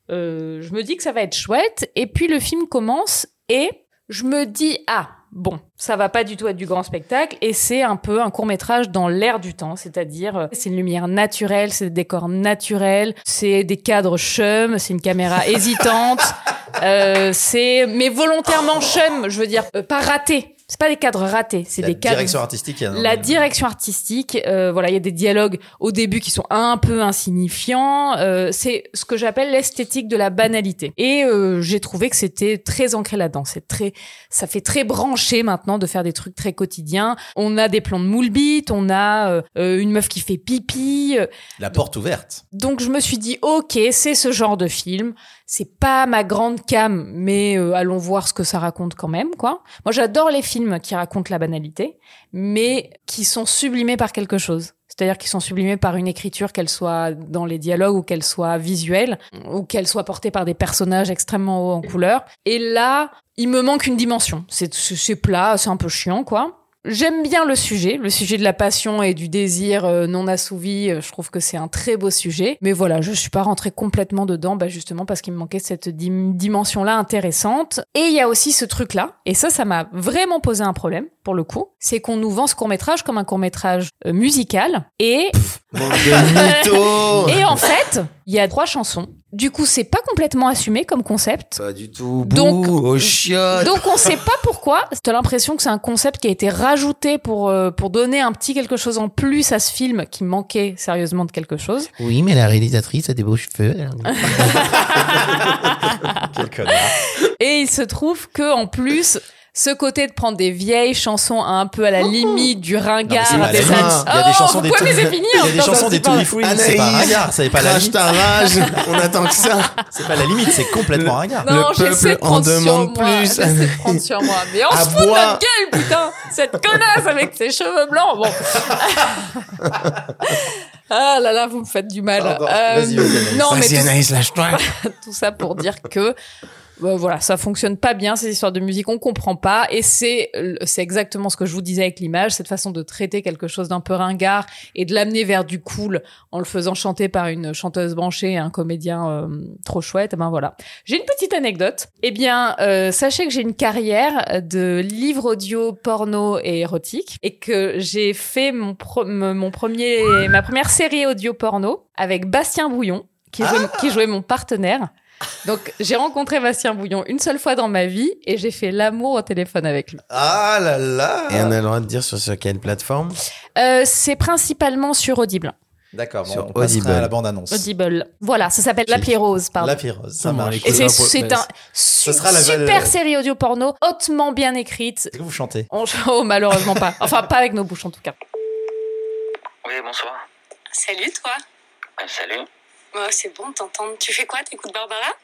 Je me dis que ça va être chouette. Et puis le film commence et je me dis ah bon, ça va pas du tout être du grand spectacle et c'est un peu un court métrage dans l'air du temps, c'est-à-dire euh, c'est une lumière naturelle, c'est des décors naturels, c'est des cadres chum, c'est une caméra hésitante, euh, c'est mais volontairement chum, je veux dire euh, pas raté. C'est pas des cadres ratés, c'est des cadres direction artistique. a- la direction artistique, euh, voilà, il y a des dialogues au début qui sont un peu insignifiants. euh, c'est ce que j'appelle l'esthétique de la banalité. Et euh, j'ai trouvé que c'était très ancré là-dedans. C'est très, ça fait très branché maintenant de faire des trucs très quotidiens. On a des plans de moule on a euh, euh, une meuf qui fait pipi. euh, La porte ouverte. donc je me suis dit ok c'est ce genre de film c'est pas ma grande cam mais euh, allons voir ce que ça raconte quand même quoi moi j'adore les films qui racontent la banalité mais qui sont sublimés par quelque chose c'est-à-dire qu'ils sont sublimés par une écriture, qu'elle soit dans les dialogues ou qu'elle soit visuelle, ou qu'elle soit portée par des personnages extrêmement hauts en couleur. Et là, il me manque une dimension. C'est c'est plat, c'est un peu chiant, quoi. J'aime bien le sujet, le sujet de la passion et du désir euh, non assouvi. euh, Je trouve que c'est un très beau sujet. Mais voilà, je suis pas rentrée complètement dedans, bah justement parce qu'il me manquait cette dim- dimension-là intéressante. Et il y a aussi ce truc-là, et ça, ça m'a vraiment posé un problème pour le coup, c'est qu'on nous vend ce court-métrage comme un court-métrage euh, musical. Et mythos et en fait, il y a trois chansons. Du coup, c'est pas complètement assumé comme concept. Pas du tout. Donc- Bouh, au chiottes. Donc on sait pas pourquoi. T'as l'impression que c'est un concept qui a été rajouté pour euh, pour donner un petit quelque chose en plus à ce film qui manquait sérieusement de quelque chose. Oui, mais la réalisatrice a des beaux cheveux. Quel connard. Et il se trouve que en plus. Ce côté de prendre des vieilles chansons un peu à la limite du Non, ringard la des Il y a des Oh, chansons des Il y a des Non, chansons non, des c'est pas- pas ringard, c'est pas la limite. On attend que ça. C'est pas la limite, c'est complètement ringard. Non, Le j'essaie de peuple en prendre sur demande moi. plus. J'essaie de prendre sur moi. Mais on À se fout de boire. notre gueule, putain Cette connasse avec ses cheveux blancs Bon. ah là là, vous me faites du mal. Pardon. Euh, Vas-y, vas-y, Anaïs. non, mais tout, Anaïs, lâche-toi. tout ça pour dire que euh, voilà, ça fonctionne pas bien ces histoires de musique, on comprend pas et c'est euh, c'est exactement ce que je vous disais avec l'image, cette façon de traiter quelque chose d'un peu ringard et de l'amener vers du cool en le faisant chanter par une chanteuse branchée et un comédien euh, trop chouette. Ben voilà. J'ai une petite anecdote. Eh bien, euh, sachez que j'ai une carrière de livre audio porno et érotique et que j'ai fait mon pro- mon premier ma première série audio porno avec Bastien Bouillon qui jouait, qui jouait mon partenaire. Donc j'ai rencontré Bastien Bouillon une seule fois dans ma vie et j'ai fait l'amour au téléphone avec lui. Ah là là Et on a le droit de dire sur, sur quelle plateforme? Euh, c'est principalement sur Audible. D'accord, bon, Sur on passera Audible. à la bande-annonce. Audible. Voilà, ça s'appelle L'appli rose, pardon. La Pyrrhose, ça marche. Et c'est un sera la- super série audio porno, hautement bien écrite. Est-ce que vous chantez? On... Oh, malheureusement pas. Enfin, pas avec nos bouches en tout cas. Oui, bonsoir. Salut toi. Euh, salut. Oh, c'est bon de t'entendre. Tu fais quoi T'écoutes Barbara?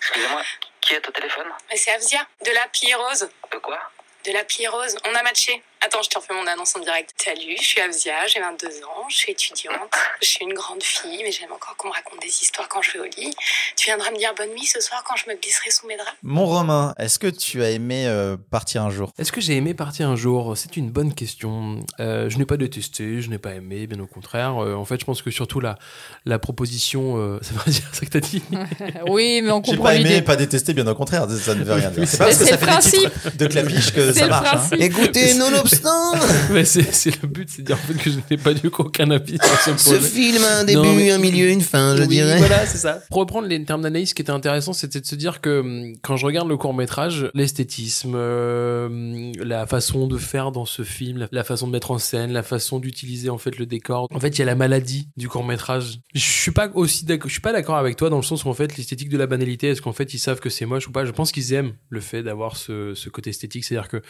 Excusez-moi, qui est au téléphone? Mais C'est Avzia, de l'appli rose. De quoi? De l'appli rose. On a matché. Attends, je te refais mon annonce en direct. Salut, je suis Avzia, j'ai 22 ans, je suis étudiante, je suis une grande fille, mais j'aime encore qu'on me raconte des histoires quand je vais au lit. Tu viendras me dire bonne nuit ce soir quand je me glisserai sous mes draps? Mon Romain, est-ce que tu as aimé euh, partir un jour? Est-ce que j'ai aimé partir un jour? C'est une bonne question. Euh, je n'ai pas détesté, je n'ai pas aimé, bien au contraire. Euh, en fait, je pense que surtout la, la proposition, euh, ça veut dire ça que t'as dit Oui, mais on J'ai comprend pas aimé, pas détesté, bien au contraire, ça ne veut rien dire. C'est pas parce que c'est ça le fait des principe. titres de clapiche que ça marche. hein. Écoutez, Mais c'est le but, c'est de dire en fait que je n'ai pas eu qu'aucun avis sur ce ce film a un Non, début, mais- un milieu, une fin, je Oui, dirais. Voilà, c'est ça. Pour reprendre les termes d'analyse, ce qui était intéressant, c'était de se dire que hum, quand je regarde le court métrage, l'esthétisme, euh, la façon de faire dans ce film, la, la façon de mettre en scène, la façon d'utiliser en fait le décor. En fait, il y a la maladie du court métrage. Je suis pas aussi d'accord. Je suis pas d'accord avec toi dans le sens où en fait l'esthétique de la banalité, est-ce qu'en fait ils savent que c'est moche ou pas? Je pense qu'ils aiment le fait d'avoir ce, ce côté esthétique, c'est-à-dire que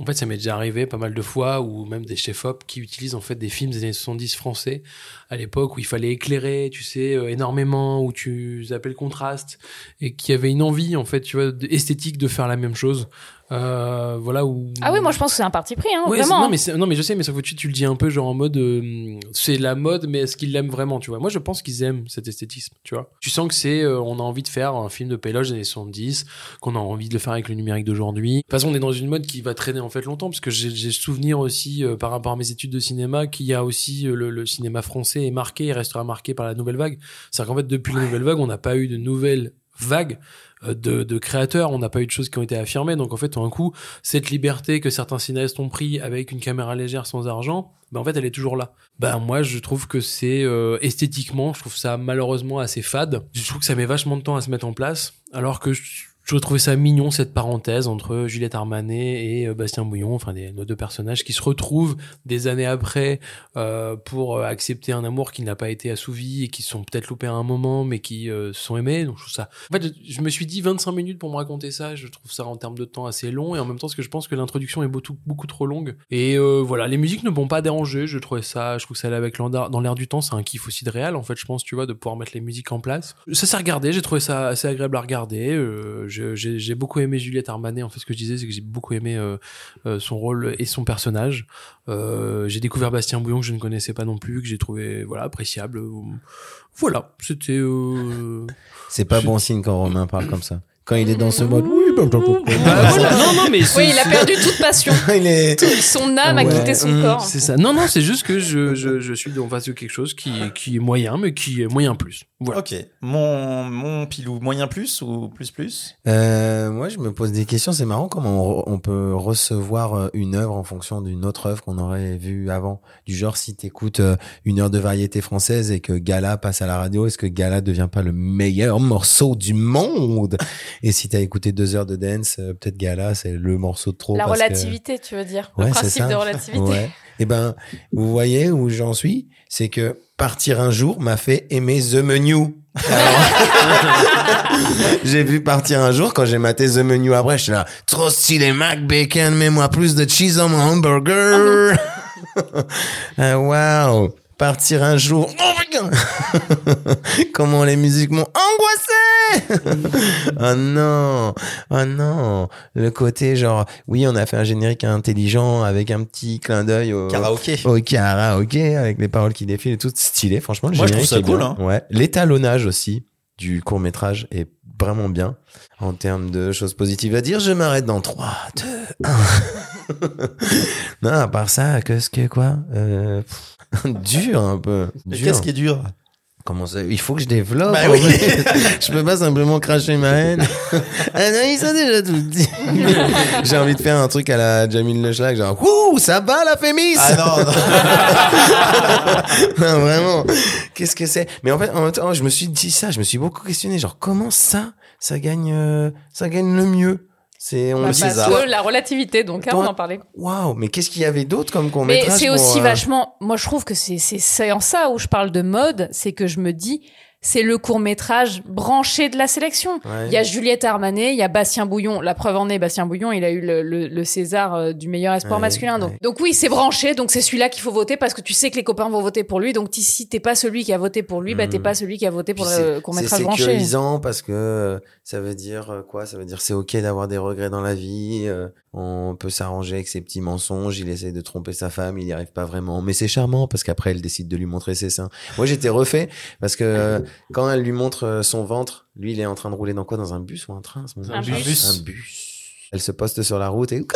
en fait, ça m'est déjà arrivé pas mal de fois, ou même des chefs-op qui utilisent en fait des films des années 70 français, à l'époque où il fallait éclairer, tu sais, euh, énormément, où tu le contraste, et qui avait une envie, en fait, tu vois, esthétique de faire la même chose. Euh, voilà, où... Ah oui, moi je pense que c'est un parti pris, hein, Ouais, vraiment. non, mais non, mais je sais, mais que tu, tu le dis un peu genre en mode, euh, c'est la mode, mais est-ce qu'ils l'aiment vraiment, tu vois? Moi, je pense qu'ils aiment cet esthétisme, tu vois? Tu sens que c'est, euh, on a envie de faire un film de Péloge des années 70, qu'on a envie de le faire avec le numérique d'aujourd'hui. De toute façon, on est dans une mode qui va traîner en fait longtemps, parce que j'ai souvenir aussi, euh, par rapport à mes études de cinéma, qu'il y a aussi euh, le, le cinéma français est marqué, et restera marqué par la nouvelle vague. C'est-à-dire qu'en fait, depuis la nouvelle vague, on n'a pas eu de nouvelle vague de, de créateurs, on n'a pas eu de choses qui ont été affirmées. Donc en fait, tout d'un coup, cette liberté que certains cinéastes ont pris avec une caméra légère sans argent, ben en fait, elle est toujours là. Ben moi, je trouve que c'est euh, esthétiquement, je trouve ça malheureusement assez fade. Je trouve que ça met vachement de temps à se mettre en place, alors que je, je trouvais ça mignon cette parenthèse entre Juliette Armanet et euh, Bastien Bouillon, enfin nos deux personnages qui se retrouvent des années après euh, pour euh, accepter un amour qui n'a pas été assouvi et qui sont peut-être loupés à un moment, mais qui euh, sont aimés. Donc je trouve ça. En fait, je, me suis dit 25 minutes pour me raconter ça. Je trouve ça en termes de temps assez long et en même temps, parce que je pense que l'introduction est beaucoup, beaucoup trop longue. Et voilà, les musiques ne m'ont pas dérangé. Je trouvais ça, je trouve que ça allait avec l'anda- dans l'air du temps. C'est un kiff aussi de réel, en fait, je pense, tu vois, de pouvoir mettre les musiques en place. Ça s'est regardé. J'ai trouvé ça assez agréable à regarder. J'ai beaucoup aimé Juliette Armanet. En fait, ce que je disais, c'est que j'ai beaucoup aimé euh, euh, son rôle et son personnage. Euh, j'ai découvert Bastien Bouillon que je ne connaissais pas non plus, que j'ai trouvé voilà appréciable. Voilà, c'était. C'est pas bon signe quand Romain parle comme ça. Quand il est dans ce mode, oui, Bah, voilà. Non, non, mais Oui, il a perdu toute passion. Il est. Tout- Son âme a quitté son Mm, corps. C'est ça. Non, non, c'est juste que je, je, je suis en face de quelque chose qui, qui est moyen, mais qui est moyen plus. Voilà. Ok. Mon, mon pilou, moyen plus ou plus plus? Euh, moi, je me pose des questions. C'est marrant comment on, on peut recevoir euh, une œuvre en fonction d'une autre œuvre qu'on aurait vue avant. Du genre, si t'écoutes euh, une heure de variété française et que Gala passe à la radio, est-ce que Gala devient pas le meilleur morceau du monde? Et si t'as écouté deux heures de dance, euh, peut-être Gala, c'est le morceau de trop. La parce que- relativité, tu veux dire Ouais, Le principe de relativité. Ouais. Et ben, vous voyez où j'en suis, c'est que partir un jour m'a fait aimer The Menu. J'ai vu partir un jour quand j'ai maté The Menu après, j'étais là, trop stylé Mac Bacon, mets-moi plus de cheese dans mon hamburger. ah, wow. Partir un jour. Oh Comment les musiques m'ont angoissé Oh non Oh non Le côté genre, oui, on a fait un générique intelligent avec un petit clin d'œil au Karaoké. au karaoké avec les paroles qui défilent et tout stylé. Franchement, le Moi, je trouve ça cool, hein. Ouais. L'étalonnage aussi du court métrage est vraiment bien en termes de choses positives à dire. Je m'arrête dans 3, 2, 1. non, à part ça, qu'est-ce que quoi euh, pff, Dur un peu. Qu'est-ce qui est dur? Comment ça? Il faut que je développe. Bah oui. je peux pas simplement cracher ma haine. Anaïs a déjà tout dit. J'ai envie de faire un truc à la Jamil Le Schlag, genre Ouh, ça va la fémis Ah non, non. Non, vraiment. Qu'est-ce que c'est? Mais en fait, en même temps, je me suis dit ça, je me suis beaucoup questionné, genre comment ça, ça gagne, euh, ça gagne le mieux? C'est on Bah, le parce sait. que la relativité, donc, hein, on en parlait. Waouh, mais qu'est-ce qu'il y avait d'autre comme court Mais c'est aussi euh, vachement. Moi, je trouve que c'est c'est c'est en ça où je parle de mode, c'est que je me dis. C'est le court métrage branché de la sélection. Ouais. Il y a Juliette Armanet, il y a Bastien Bouillon. La preuve en est, Bastien Bouillon, il a eu le, le- le César euh, du meilleur espoir Ouais, masculin. Donc, ouais. donc oui, c'est branché. Donc c'est celui-là qu'il faut voter parce que tu sais que les copains vont voter pour lui. Donc si t'es pas celui qui a voté pour lui, bah t'es Mhm. pas celui qui a voté pour Puis le c'est- court C'est métrage branché. sécurisant parce que euh, ça veut dire euh, quoi? Ça veut dire c'est ok d'avoir des regrets dans la vie. euh, on peut s'arranger avec ses petits mensonges. Il essaie de tromper sa femme, il n'y arrive pas vraiment. Mais c'est charmant parce qu'après elle décide de lui montrer ses seins. Moi j'étais refait parce que euh, quand elle lui montre euh, son ventre, lui il est en train de rouler dans quoi? Dans un bus ou un train moment-là? Un bus. Un bus. Elle se poste sur la route et coucou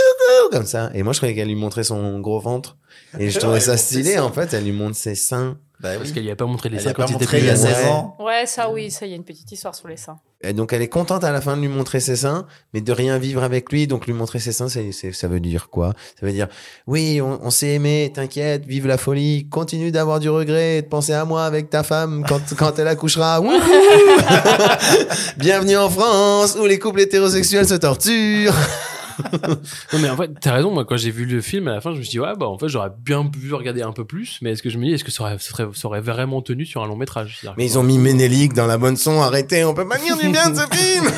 comme ça. Et moi je croyais qu'elle lui montrait son gros ventre. Et je trouvais ça stylé. En fait, elle lui montre ses seins. Bah Parce oui. qu'elle y a pas montré les seins quand il était plus il y a jeune. 16 ans. Ouais, ça oui, ça, il y a une petite histoire sur les seins. Et donc elle est contente à la fin de lui montrer ses seins, mais de rien vivre avec lui. Donc lui montrer ses seins, c'est, ça veut dire quoi? Ça veut dire oui, on, on s'est aimé, t'inquiète, vive la folie, continue d'avoir du regret, et de penser à moi avec ta femme quand quand elle accouchera. Bienvenue en France où les couples hétérosexuels se torturent. Non, mais en fait, t'as raison. Moi, quand j'ai vu le film, à la fin, je me suis dit, ouais, bah, en fait, j'aurais bien pu regarder un peu plus. Mais est-ce que je me dis, est-ce que ça aurait, ça aurait vraiment tenu sur un long métrage? Mais ils ont mis Ménélique dans la bonne son. Arrêtez, on peut pas dire du bien de ce film.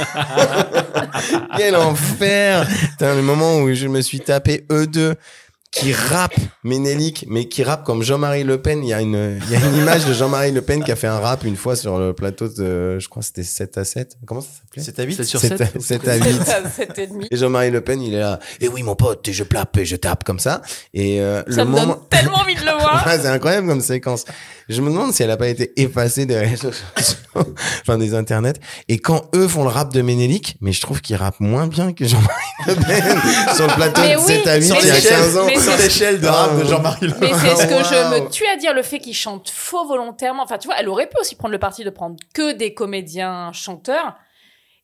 Quel enfer. Putain, le moment où je me suis tapé E2 qui rappe Ménélique, mais qui rappe comme Jean-Marie Le Pen. Il y a une, il y a une image de Jean-Marie Le Pen qui a fait un rap une fois sur le plateau de, je crois que c'était 7 à 7. Comment ça s'appelait? 7 à 8 7 sur 7 7 à, 7 à 8. Sept et demi. Et Jean-Marie Le Pen, il est là. Et oui, mon pote, et je plape et je tape comme ça. Et euh, Ça le me moment, donne tellement envie de le voir. Ouais, c'est incroyable comme séquence. Je me demande si elle a pas été effacée des réseaux sociaux, enfin des internets. Et quand eux font le rap de Ménélique, mais je trouve qu'ils rappent moins bien que Jean-Marie Le Pen sur le plateau Mais de oui, 7 à 8 Sur il y a l'échelle- 15 ans. Sur c'est- l'échelle de rap de Jean-Marie Le Mais c'est ce que je me tue à dire, le fait qu'il chante faux volontairement. Enfin, tu vois, elle aurait pu aussi prendre le parti de prendre que des comédiens chanteurs.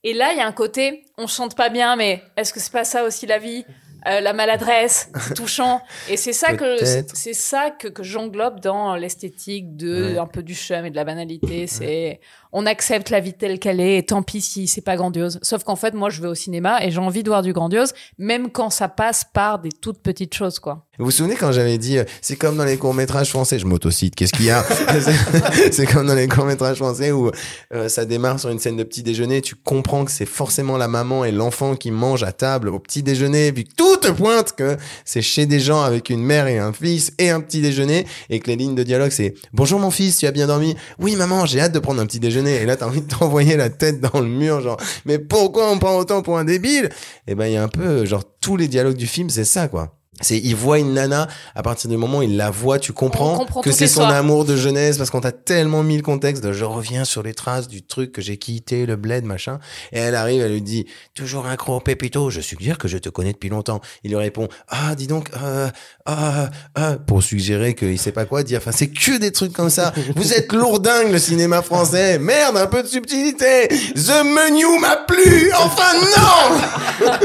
Et là, il y a un côté, on chante pas bien, mais est-ce que c'est pas ça aussi la vie? Euh, La maladresse, c'est touchant. Et c'est ça que c'est ça que, que j'englobe dans l'esthétique de Ouais. un peu du chum et de la banalité. C'est on accepte la vie telle qu'elle est, et tant pis si c'est pas grandiose. Sauf qu'en fait, moi, je vais au cinéma et j'ai envie de voir du grandiose, même quand ça passe par des toutes petites choses, quoi. Vous vous souvenez quand j'avais dit, euh, c'est comme dans les courts-métrages français, je m'autocite, qu'est-ce qu'il y a? C'est- comme dans les courts-métrages français où euh, ça démarre sur une scène de petit déjeuner, tu comprends que c'est forcément la maman et l'enfant qui mangent à table au petit déjeuner, puis tout te pointe que c'est chez des gens avec une mère et un fils et un petit déjeuner, et que les lignes de dialogue c'est « Bonjour mon fils, tu as bien dormi ?»« Oui maman, j'ai hâte de prendre un petit déjeuner. » Et là t'as envie de t'envoyer la tête dans le mur, genre « Mais pourquoi on prend autant pour un débile ?» Et ben il y a un peu, genre tous les dialogues du film, c'est ça quoi. C'est, il voit une nana, à partir du moment où il la voit, tu comprends comprend que c'est son amour de jeunesse parce qu'on t'a tellement mis le contexte de je reviens sur les traces du truc que j'ai quitté, le bled, machin. Et elle arrive, elle lui dit, toujours un gros pépito, je suggère que je te connais depuis longtemps. Il lui répond, ah, dis donc, euh, ah, ah, pour suggérer qu'il sait pas quoi dire. Enfin, c'est que des trucs comme ça. Vous êtes lourdingue, le cinéma français. Merde, un peu de subtilité. The menu m'a plu. Enfin, non!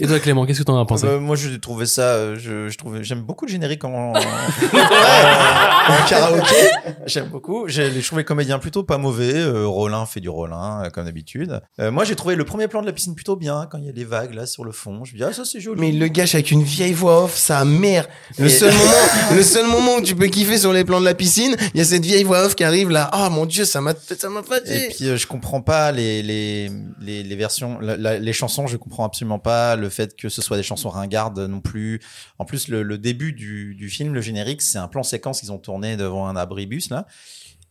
Et toi, Clément, qu'est-ce que t'en as pensé? Moi, j'ai trouvé ça. euh, Je, je trouvais, j'aime beaucoup le générique en, en, en karaoké. J'aime beaucoup. J'ai je trouvais le comédien plutôt pas mauvais. Euh, Rollin fait du Rollin, euh, comme d'habitude. Euh, moi, j'ai trouvé le premier plan de la piscine plutôt bien quand il y a les vagues là sur le fond. Je me dis ah ça c'est joli. Mais il le gâche avec une vieille voix off, sa mère. Le Et- seul moment, le seul moment où tu peux kiffer sur les plans de la piscine, il y a cette vieille voix off qui arrive là. Oh mon dieu, ça m'a, ça m'a Et fatigué. puis euh, je comprends pas les les les, les versions, la- la- les chansons, je comprends absolument pas le fait que ce soit des chansons ringardes non plus. En plus, le, le début du, du film, le générique, c'est un plan séquence qu'ils ont tourné devant un abribus là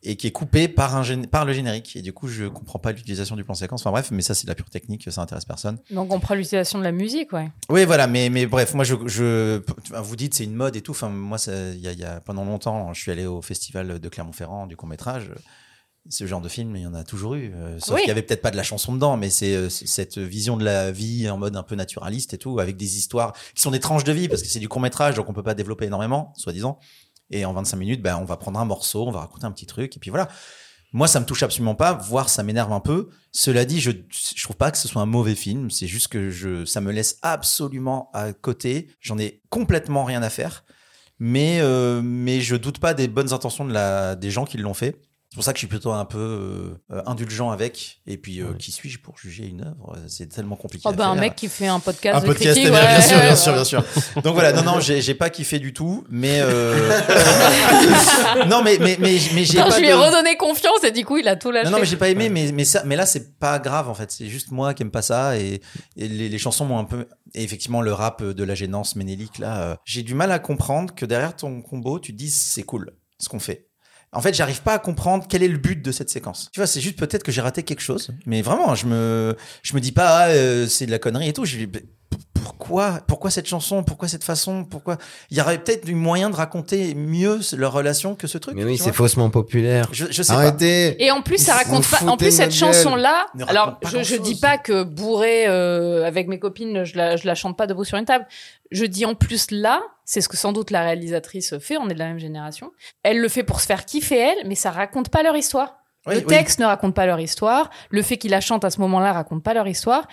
et qui est coupé par un gén- par le générique. Et du coup, je comprends pas l'utilisation du plan séquence. Enfin bref, mais ça c'est de la pure technique, ça intéresse personne. Donc on prend l'utilisation de la musique, ouais. Oui, voilà, mais, mais bref, moi, je, je, vous dites c'est une mode et tout. Enfin, moi, il y y a pendant longtemps, je suis allé au festival de Clermont-Ferrand du court métrage. Ce genre de film, il y en a toujours eu. euh, sauf Oui. qu'il y avait peut-être pas de la chanson dedans, mais c'est euh, cette vision de la vie en mode un peu naturaliste et tout, avec des histoires qui sont des tranches de vie parce que c'est du court métrage, donc on peut pas développer énormément, soi-disant. Et en 25 minutes, ben, on va prendre un morceau, on va raconter un petit truc, et puis voilà. Moi, ça me touche absolument pas. Voir, ça m'énerve un peu. Cela dit, je, je trouve pas que ce soit un mauvais film. C'est juste que je, ça me laisse absolument à côté. J'en ai complètement rien à faire. Mais, euh, mais je doute pas des bonnes intentions de la, des gens qui l'ont fait. C'est pour ça que je suis plutôt un peu euh, indulgent avec. Et puis, euh, qui suis-je pour juger une œuvre? C'est tellement compliqué. Oh à bah un mec qui fait un podcast Un de podcast, critique, bien, ouais. bien sûr, bien sûr, bien sûr. Donc voilà, non, non, j'ai j'ai pas kiffé du tout, mais euh... non, mais mais mais mais j'ai je lui ai de- redonné confiance et du coup il a tout lâché. non, non, mais j'ai pas aimé, mais, mais ça, mais là, c'est pas grave, en fait. C'est juste moi qui aime pas ça et, et les, les chansons m'ont un peu, et effectivement, le rap de la gênance ménélique, là, euh, j'ai du mal à comprendre que derrière ton combo, tu te dises c'est cool, ce qu'on fait. En fait, j'arrive pas à comprendre quel est le but de cette séquence. Tu vois, c'est juste peut-être que j'ai raté quelque chose, mais vraiment, je me, je me dis pas, ah, euh, c'est de la connerie et tout. Pourquoi, pourquoi cette chanson, pourquoi cette façon, pourquoi Il y aurait peut-être du moyen de raconter mieux leur relation que ce truc. Mais oui, c'est faussement populaire. Je, je sais pas. Arrêtez. Et en plus, ça raconte pas. En plus, cette. Ne raconte Alors, je, je dis pas que bourré euh, avec mes copines, je la, je la chante pas debout sur une table. Je dis en plus là, c'est ce que sans doute la réalisatrice fait. On est de la même génération. Elle le fait pour se faire kiffer elle, mais ça raconte pas leur histoire. Oui, le oui. texte ne raconte pas leur histoire. Le fait qu'il la chante à ce moment-là raconte pas leur histoire.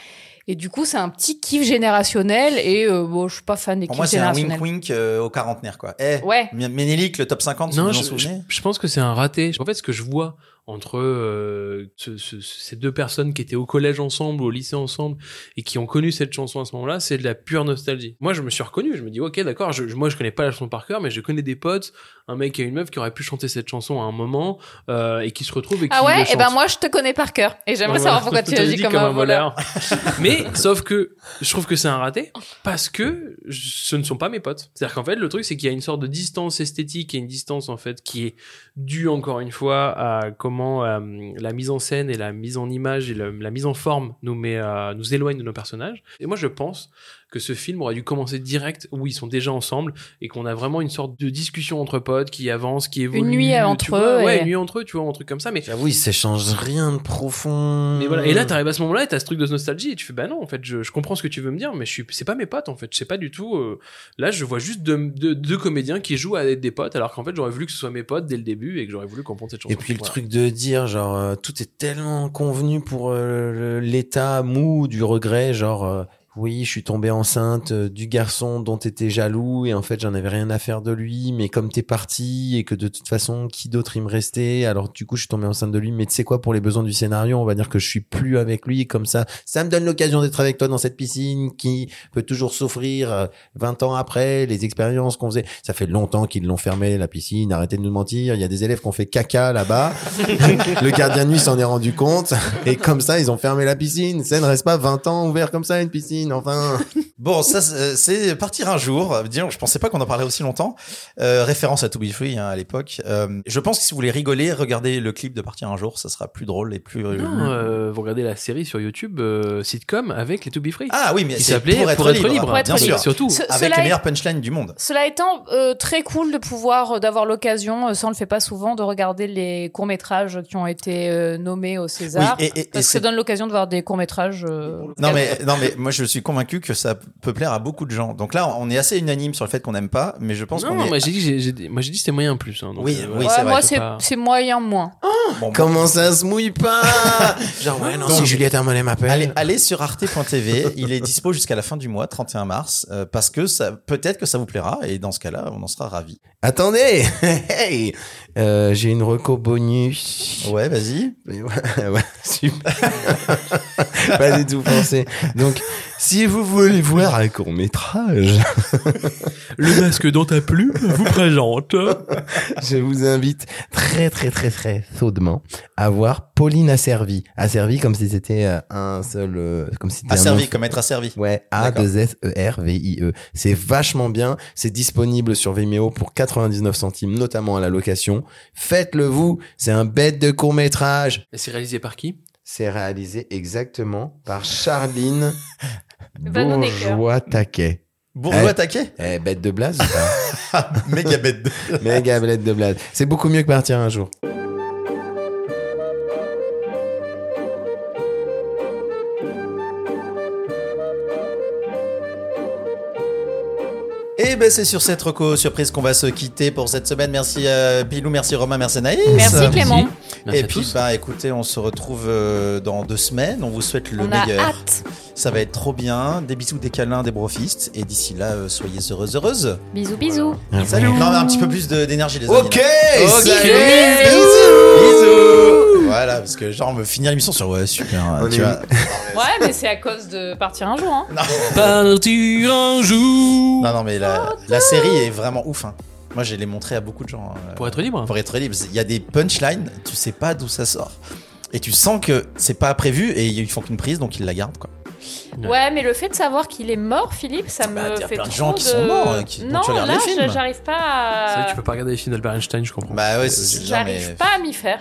Et du coup, c'est un petit kiff générationnel. Et euh, bon, je suis pas fan des Pour kiffs moi, c'est un générationnels. wink-wink euh, au quarantenaire, quoi. Eh, Ouais. Ménélique, le top 50, si Non, vous je, vous en je, je pense que c'est un raté. En fait, ce que je vois entre euh, ce- ce- ces deux personnes qui étaient au collège ensemble, au lycée ensemble, et qui ont connu cette chanson à ce moment-là, c'est de la pure nostalgie. Moi, je me suis reconnu. Je me dis, ok, d'accord. Je, moi, je connais pas la chanson par cœur, mais je connais des potes, un mec et une meuf qui auraient pu chanter cette chanson à un moment euh, et qui se retrouvent et qui Ah ouais, et ben chantent. moi je te connais par cœur et j'aimerais savoir pourquoi tu agis dit comme, un voleur. Mais sauf que je trouve que c'est un raté parce que ce ne sont pas mes potes. C'est-à-dire qu'en fait le truc c'est qu'il y a une sorte de distance esthétique et une distance en fait qui est due encore une fois à comment euh, la mise en scène et la mise en image et la mise en forme nous met euh, nous éloigne de nos personnages. Et moi je pense que ce film aurait dû commencer direct où ils sont déjà ensemble et qu'on a vraiment une sorte de discussion entre potes qui avance, qui évolue. nuit tu entre vois. eux Ouais, et- une nuit entre eux, tu vois, un truc comme ça. Mais J'avoue, il s'échange rien de profond. mais voilà. Et là, t'arrives à ce moment-là et t'as ce truc de nostalgie et tu fais, bah non, en fait, je, je comprends ce que tu veux me dire, mais je suis, c'est pas mes potes, en fait. Je sais pas du tout. euh, là, je vois juste deux, deux, deux comédiens qui jouent à être des potes, alors qu'en fait, j'aurais voulu que ce soit mes potes dès le début et que j'aurais voulu comprendre cette chanson. Et puis le truc de dire, genre, euh, tout est tellement convenu pour euh, l'état mou du regret, genre, euh, oui, je suis tombée enceinte euh, du garçon dont t'étais jaloux et en fait j'en avais rien à faire de lui, mais comme t'es parti et que de toute façon qui d'autre il me restait, alors du coup je suis tombée enceinte de lui, mais tu sais quoi, pour les besoins du scénario, on va dire que je suis plus avec lui, comme ça, ça me donne l'occasion d'être avec toi dans cette piscine qui peut toujours s'offrir euh, 20 ans après, les expériences qu'on faisait. Ça fait longtemps qu'ils l'ont fermé la piscine, arrêtez de nous mentir, il y a des élèves qui ont fait caca là-bas, le gardien de nuit s'en est rendu compte. Et comme ça ils ont fermé la piscine. Ça ne reste pas 20 ans ouvert comme ça une piscine, enfin. Bon, ça, c'est c'est partir un jour. Disons, je pensais pas qu'on en parlait aussi longtemps. Euh, référence à To Be Free hein, à l'époque. Euh, je pense que si vous voulez rigoler, regardez le clip de Partir un jour. Ça sera plus drôle et plus. Non, euh, vous regardez la série sur YouTube euh, sitcom avec les To Be Free. Ah oui, mais qui c'est s'appelait pour être libre, Pour être bien libre. sûr. Surtout. Ce- Avec les meilleures punchlines du monde. Cela étant, euh, très cool de pouvoir, euh, d'avoir l'occasion, euh, ça on le fait pas souvent, de regarder les courts-métrages qui ont été euh, nommés au César. Oui, et- et- et parce que c'est- ça donne l'occasion de voir des courts-métrages. euh, Non mais non mais moi je suis convaincu que ça peut plaire à beaucoup de gens. Donc là on est assez unanime sur le fait qu'on n'aime pas, mais je pense non, qu'on est. moi j'ai dit, j'ai- j'ai- moi j'ai dit c'était moyen plus. hein, donc, Oui, euh, oui, c'est vrai, moi c'est c'est pas- c'est moyen moins. Bon, Comment ça se mouille pas Genre, ouais, non, Donc, si Juliette Armanet m'appelle. Allez, allez sur arte.tv, il est dispo jusqu'à la fin du mois, 31 mars, euh, parce que ça peut-être que ça vous plaira et dans ce cas-là, on en sera ravis. Attendez Hey Euh, J'ai une reco bonus. Ouais, vas-y. Ouais, super. pas du tout pensé. Donc, si vous voulez voir un court métrage, Le masque dans ta plume vous présente. je vous invite très très très très chaudement à voir Pauline Asservi. Asservi comme si c'était euh, un seul, euh, comme si c'était un comme être asservi. Ouais, A 2 S E R V I E. C'est vachement bien. C'est disponible sur Vimeo pour 99 centimes, notamment à la location. Faites-le vous. C'est un bête de court métrage. Et c'est réalisé par qui? C'est réalisé exactement par Charline. Bourgeois Taquet. Bourgeois Eh. taquet Eh, bête de blase ou pas? Méga bête. de- Méga bête de blase. C'est beaucoup mieux que partir un jour. Et ben c'est sur cette reco surprise qu'on va se quitter pour cette semaine. Merci euh, Pilou, merci Romain, merci Naïs. Merci Clément. Merci Et puis tous. bah écoutez, on se retrouve euh, dans deux semaines. On vous souhaite le On a meilleur. hâte. Ça va être trop bien. Des bisous, des câlins, des brofistes. Et d'ici là, euh, soyez heureuses, heureuses. Bisous, bisous. Salut. Non, mais un petit peu plus d'énergie les amis. Ok, là. Ok. salut, bisous. Bisous. Voilà, parce que genre on me finir l'émission sur ouais super. On tu vois. Ouais, mais c'est à cause de partir un jour. Hein. Partir un jour. Non non mais la, la série est vraiment ouf. hein. Moi, je l'ai montré à beaucoup de gens. euh, Pour être libre. Pour être libre, il y a des punchlines, tu sais pas d'où ça sort. Et tu sens que c'est pas prévu et ils font qu'une prise, donc ils la gardent quoi. Ouais, mais le fait de savoir qu'il est mort, Philippe, ça Bah, me y a fait plein de trop gens qui sont morts, euh, qui- dont non, tu regardes là, les films. je- j'arrive pas C'est vrai à... tu peux pas regarder les films d'Albert Einstein, je comprends. Bah ouais, c'est genre, J'arrive mais- pas à m'y faire.